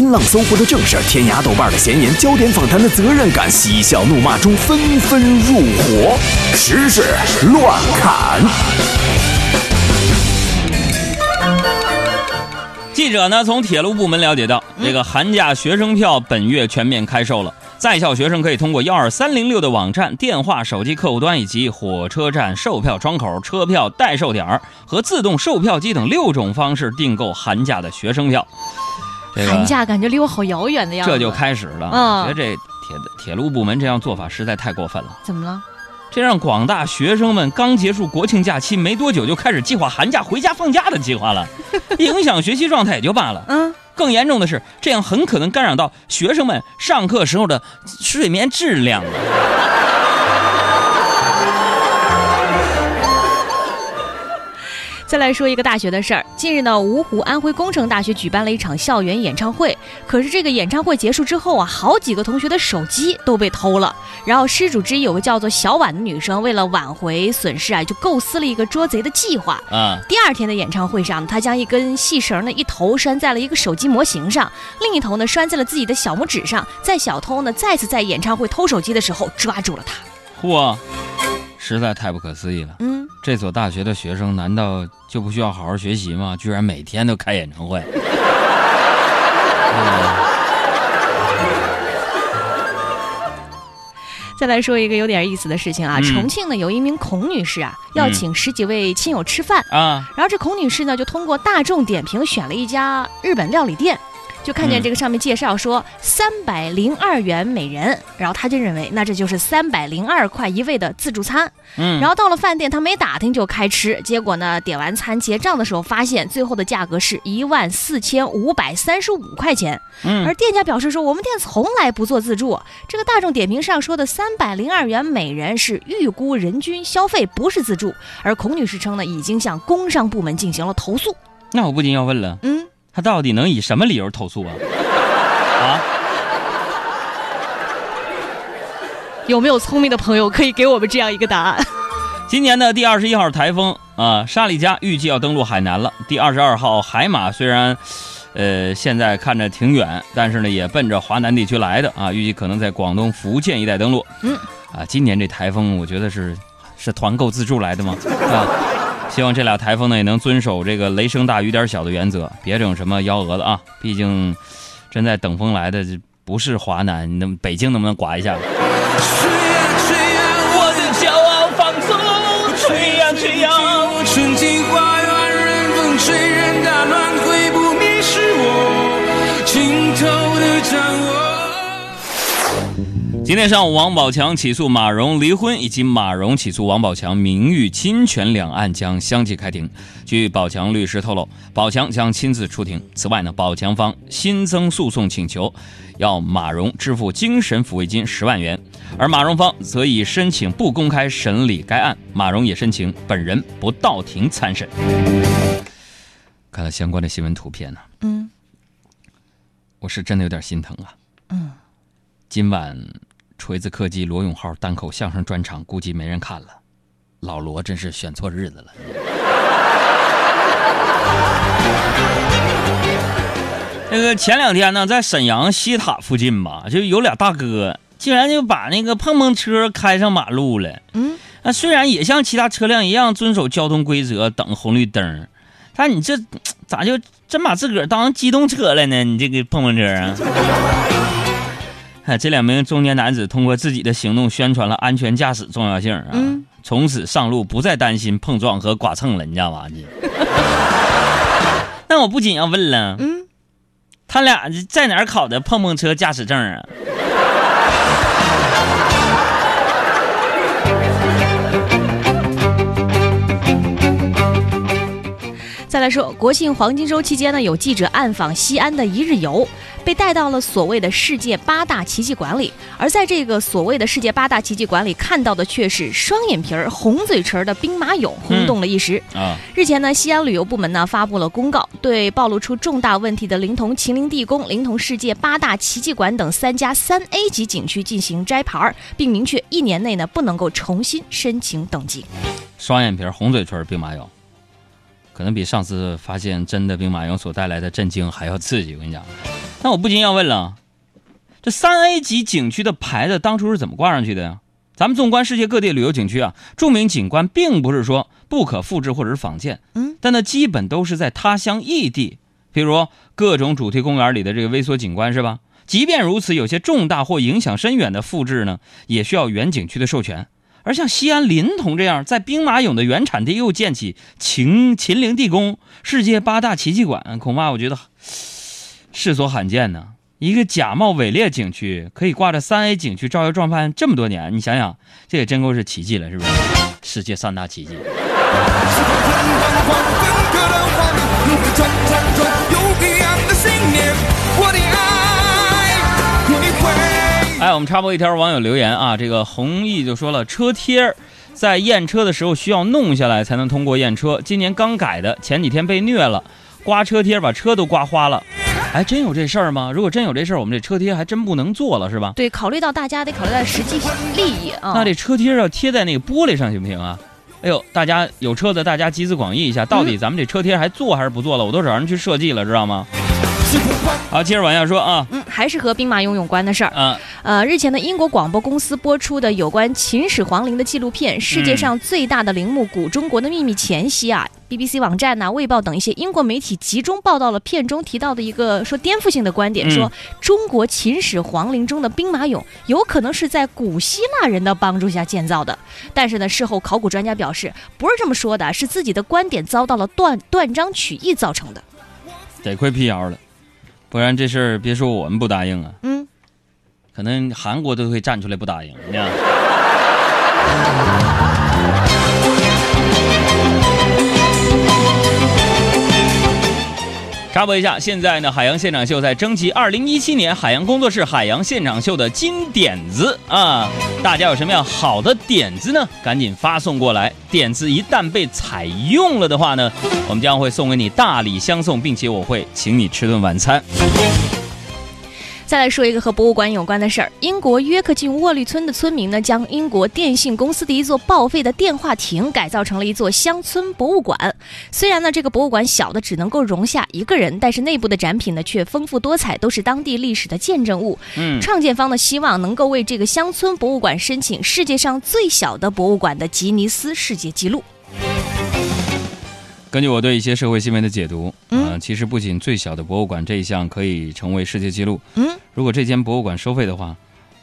新浪、搜狐的正事，天涯、豆瓣的闲言，焦点访谈的责任感，嬉笑怒骂中纷纷入伙，时事乱砍。记者呢，从铁路部门了解到，这个寒假学生票本月全面开售了。在校学生可以通过幺二三零六的网站、电话、手机客户端以及火车站售票窗口、车票代售点和自动售票机等六种方式订购寒假的学生票。这个寒假感觉离我好遥远的样子。这就开始了。嗯我觉得这铁铁路部门这样做法实在太过分了。怎么了？这让广大学生们刚结束国庆假期没多久就开始计划寒假回家放假的计划了，影响学习状态也就罢了。嗯，更严重的是，这样很可能干扰到学生们上课时候的睡眠质量。再来说一个大学的事儿。近日呢，芜湖安徽工程大学举办了一场校园演唱会，可是这个演唱会结束之后啊，好几个同学的手机都被偷了。然后失主之一有个叫做小婉的女生，为了挽回损失啊，就构思了一个捉贼的计划。啊，第二天的演唱会上，她将一根细绳呢，一头拴在了一个手机模型上，另一头呢拴在了自己的小拇指上。在小偷呢再次在演唱会偷手机的时候抓住了他。嚯，实在太不可思议了！嗯，这所大学的学生难道就不需要好好学习吗？居然每天都开演唱会。嗯再来说一个有点意思的事情啊，嗯重庆呢有一名孔女士啊，要嗯请十几位亲友吃饭，啊，然后这孔女士呢就通过大众点评选了一家日本料理店。就看见嗯这个上面介绍说三百零二元每人，然后他就认为那这就是三百零二块一位的自助餐。嗯，然后到了饭店，他没打听就开吃，结果呢点完餐结账的时候发现最后的价格是一万四千五百三十五块钱。嗯而店家表示说，我们店从来不做自助。这个大众点评上说的三百零二元每人是预估人均消费，不是自助。而孔女士称呢，已经向工商部门进行了投诉。那我不禁要问了，嗯，他到底能以什么理由投诉啊？啊？有没有聪明的朋友可以给我们这样一个答案？今年的第二十一号台风啊，沙利加预计要登陆海南了。第二十二号海马虽然，呃，现在看着挺远，但是呢，也奔着华南地区来的啊，预计可能在广东、福建一带登陆。嗯，啊，今年这台风，我觉得是是团购自助来的吗？啊，希望这俩台风呢也能遵守这个雷声大雨点小的原则，别整什么幺蛾子啊。毕竟，正在等风来的不是华南，那北京能不能刮一下？今天上午，王宝强起诉马蓉离婚，以及马蓉起诉王宝强名誉侵权两案将相继开庭。据宝强律师透露，宝强将亲自出庭。此外呢，宝强方新增诉讼请求，要马蓉支付精神抚慰金十万元，而马蓉方则已申请不公开审理该案。马蓉也申请本人不到庭参审。看了相关的新闻图片呢，嗯我是真的有点心疼啊。嗯，今晚锤子科技罗永浩单口相声专场估计没人看了，老罗真是选错日子了。那个前两天呢，在沈阳西塔附近吧，就有俩大哥，竟然就把那个碰碰车开上马路了。嗯，那虽然也像其他车辆一样遵守交通规则，等红绿灯，但你这咋就真把自个儿当机动车了呢？你这个碰碰车啊！哎，这两名中年男子通过自己的行动宣传了安全驾驶重要性啊！嗯从此上路不再担心碰撞和剐蹭了，你知道吗？这，那我不仅要问了，嗯，他俩在哪儿考的碰碰车驾驶证啊？来说，国庆黄金周期间呢，有记者暗访西安的一日游，被带到了所谓的世界八大奇迹馆里。而在这个所谓的世界八大奇迹馆里，看到的却是双眼皮儿、红嘴唇儿的兵马俑，轰动了一时。啊，日前呢，西安旅游部门呢发布了公告，对暴露出重大问题的临潼秦陵地宫、临潼世界八大奇迹馆等三家三 A 级景区进行摘牌儿，并明确一年内呢不能够重新申请等级。双眼皮儿、红嘴唇儿兵马俑，可能比上次发现真的兵马俑所带来的震惊还要刺激。我跟你讲，那我不禁要问了，这三 A 级景区的牌子当初是怎么挂上去的呀？咱们纵观世界各地旅游景区啊，著名景观并不是说不可复制或者是仿建，嗯，但那基本都是在他乡异地，比如各种主题公园里的这个微缩景观是吧？即便如此，有些重大或影响深远的复制呢，也需要原景区的授权。而像西安临潼这样在兵马俑的原产地又建起秦秦陵地宫、世界八大奇迹馆，恐怕我觉得世所罕见呢。一个假冒伪劣景区可以挂着三 A 景区招摇撞骗这么多年，你想想，这也真够是奇迹了，是不是？世界三大奇迹。我们插播一条网友留言啊，这个弘毅就说了，车贴儿在验车的时候需要弄下来才能通过验车，今年刚改的，前几天被虐了，刮车贴把车都刮花了。哎，真有这事儿吗？如果真有这事儿，我们这车贴还真不能做了，是吧？对，考虑到大家得考虑到实际利益啊。那这车贴要贴在那个玻璃上行不行啊？哎呦，大家有车的，大家集思广益一下，到底咱们这车贴还做还是不做了？我都找人去设计了，知道吗？好，接着往下说啊，嗯，还是和兵马俑有关的事儿。嗯，呃，日前的英国广播公司播出的有关秦始皇陵的纪录片《世界上最大的陵墓——古中国的秘密》前夕啊，BBC 网站呐、卫报等一些英国媒体集中报道了片中提到的一个说颠覆性的观点，嗯说中国秦始皇陵中的兵马俑有可能是在古希腊人的帮助下建造的。但是呢，事后考古专家表示，不是这么说的，是自己的观点遭到了断断章取义造成的。得亏辟谣了，不然这事儿别说我们不答应啊，嗯，可能韩国都会站出来不答应。你看。插播一下，现在呢，海洋现场秀在征集2017年海洋工作室海洋现场秀的金点子啊！大家有什么样好的点子呢？赶紧发送过来。点子一旦被采用了的话呢，我们将会送给你大礼相送，并且我会请你吃顿晚餐。再来说一个和博物馆有关的事儿。英国约克郡沃利村的村民呢，将英国电信公司的一座报废的电话亭改造成了一座乡村博物馆。虽然呢，这个博物馆小的只能够容下一个人，但是内部的展品呢却丰富多彩，都是当地历史的见证物。嗯，创建方呢希望能够为这个乡村博物馆申请世界上最小的博物馆的吉尼斯世界纪录。根据我对一些社会新闻的解读，嗯呃其实不仅最小的博物馆这一项可以成为世界纪录，嗯，如果这间博物馆收费的话，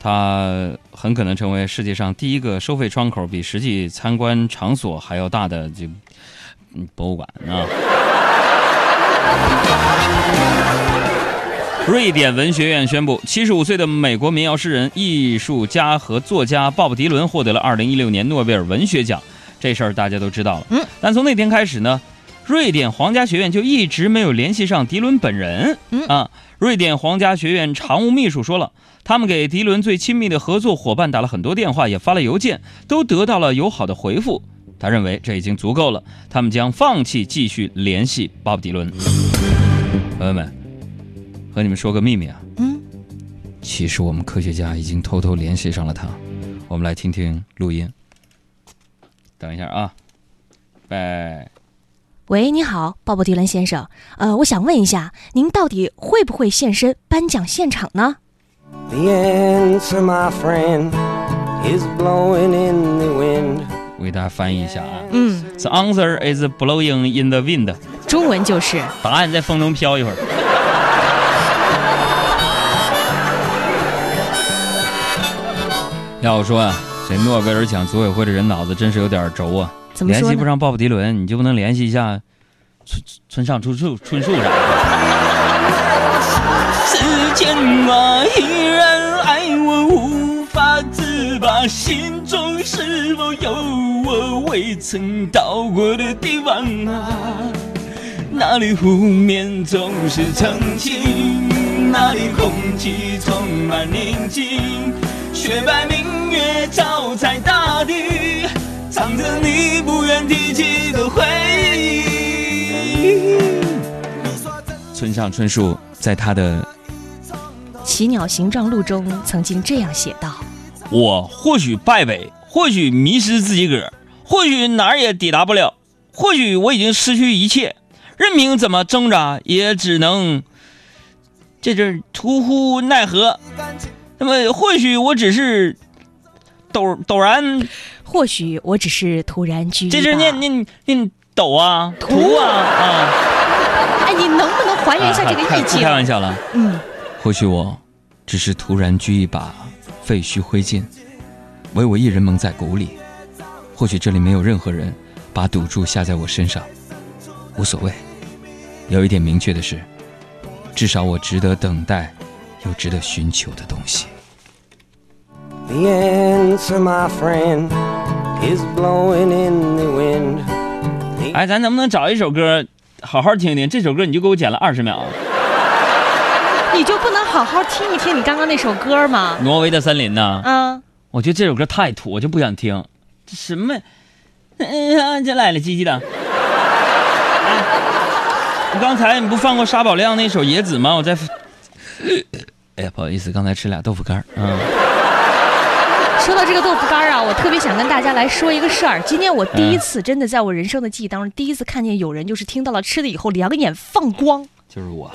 它很可能成为世界上第一个收费窗口比实际参观场所还要大的这嗯博物馆啊。瑞典文学院宣布，七十五岁的美国民谣诗人、艺术家和作家鲍勃迪伦获得了二零一六年诺贝尔文学奖。这事儿大家都知道了。嗯，但从那天开始呢，瑞典皇家学院就一直没有联系上迪伦本人。嗯啊，瑞典皇家学院常务秘书说了，他们给迪伦最亲密的合作伙伴打了很多电话，也发了邮件，都得到了友好的回复。他认为这已经足够了，他们将放弃继续联系鲍勃迪伦。朋友们，和你们说个秘密啊，嗯，其实我们科学家已经偷偷联系上了他。我们来听听录音。等一下啊，拜。喂，你好，鲍勃迪伦先生。呃，我想问一下，您到底会不会现身颁奖现场呢？The answer, my friend, is blowing in the wind. 我给大家翻译一下啊。嗯，The answer is blowing in the wind。中文就是答案在风中飘一会儿。要说啊，这诺贝尔奖组委会的人脑子真是有点轴啊！怎么？联系不上鲍勃迪伦，你就不能联系一下村村上春树春树啥的？世间啊，依然爱我无法自拔，心中是否有我未曾到过的地方啊？那里湖面总是澄清，那里空气充满宁静，雪白明月照在大地，藏着你不愿提起的回忆。村上春树在他的《奇鸟行状录》中曾经这样写道我或许败北，或许迷失自己个儿，或许哪儿也抵达不了，或许我已经失去一切，任凭怎么挣扎，也只能这阵儿突乎奈何。那么或许我只是陡陡然，或许我只是突然居这阵儿吧念念念抖啊，突啊啊！哎，你能不能还原一下这个意境？开玩笑了。嗯，或许我只是突然掬一把废墟灰烬，唯我一人蒙在鼓里。或许这里没有任何人把赌注下在我身上，无所谓。有一点明确的是，至少我值得等待，又值得寻求的东西。The answer, my friend, is blowing in the wind. 哎，咱能不能找一首歌，好好听听？这首歌你就给我剪了二十秒，你就不能好好听一听你刚刚那首歌吗？《挪威的森林》呢？嗯，我觉得这首歌太土，我就不想听。这什么？哎呀，这来了唧唧的。哎，我刚才你不放过沙宝亮那首《野子》吗？我在。哎呀，不好意思，刚才吃俩豆腐干儿。嗯，说到这个豆腐干儿啊，我特别想跟大家来说一个事儿。今天我第一次，真的在我人生的记忆当中，第一次看见有人就是听到了吃的以后两眼放光。就是我。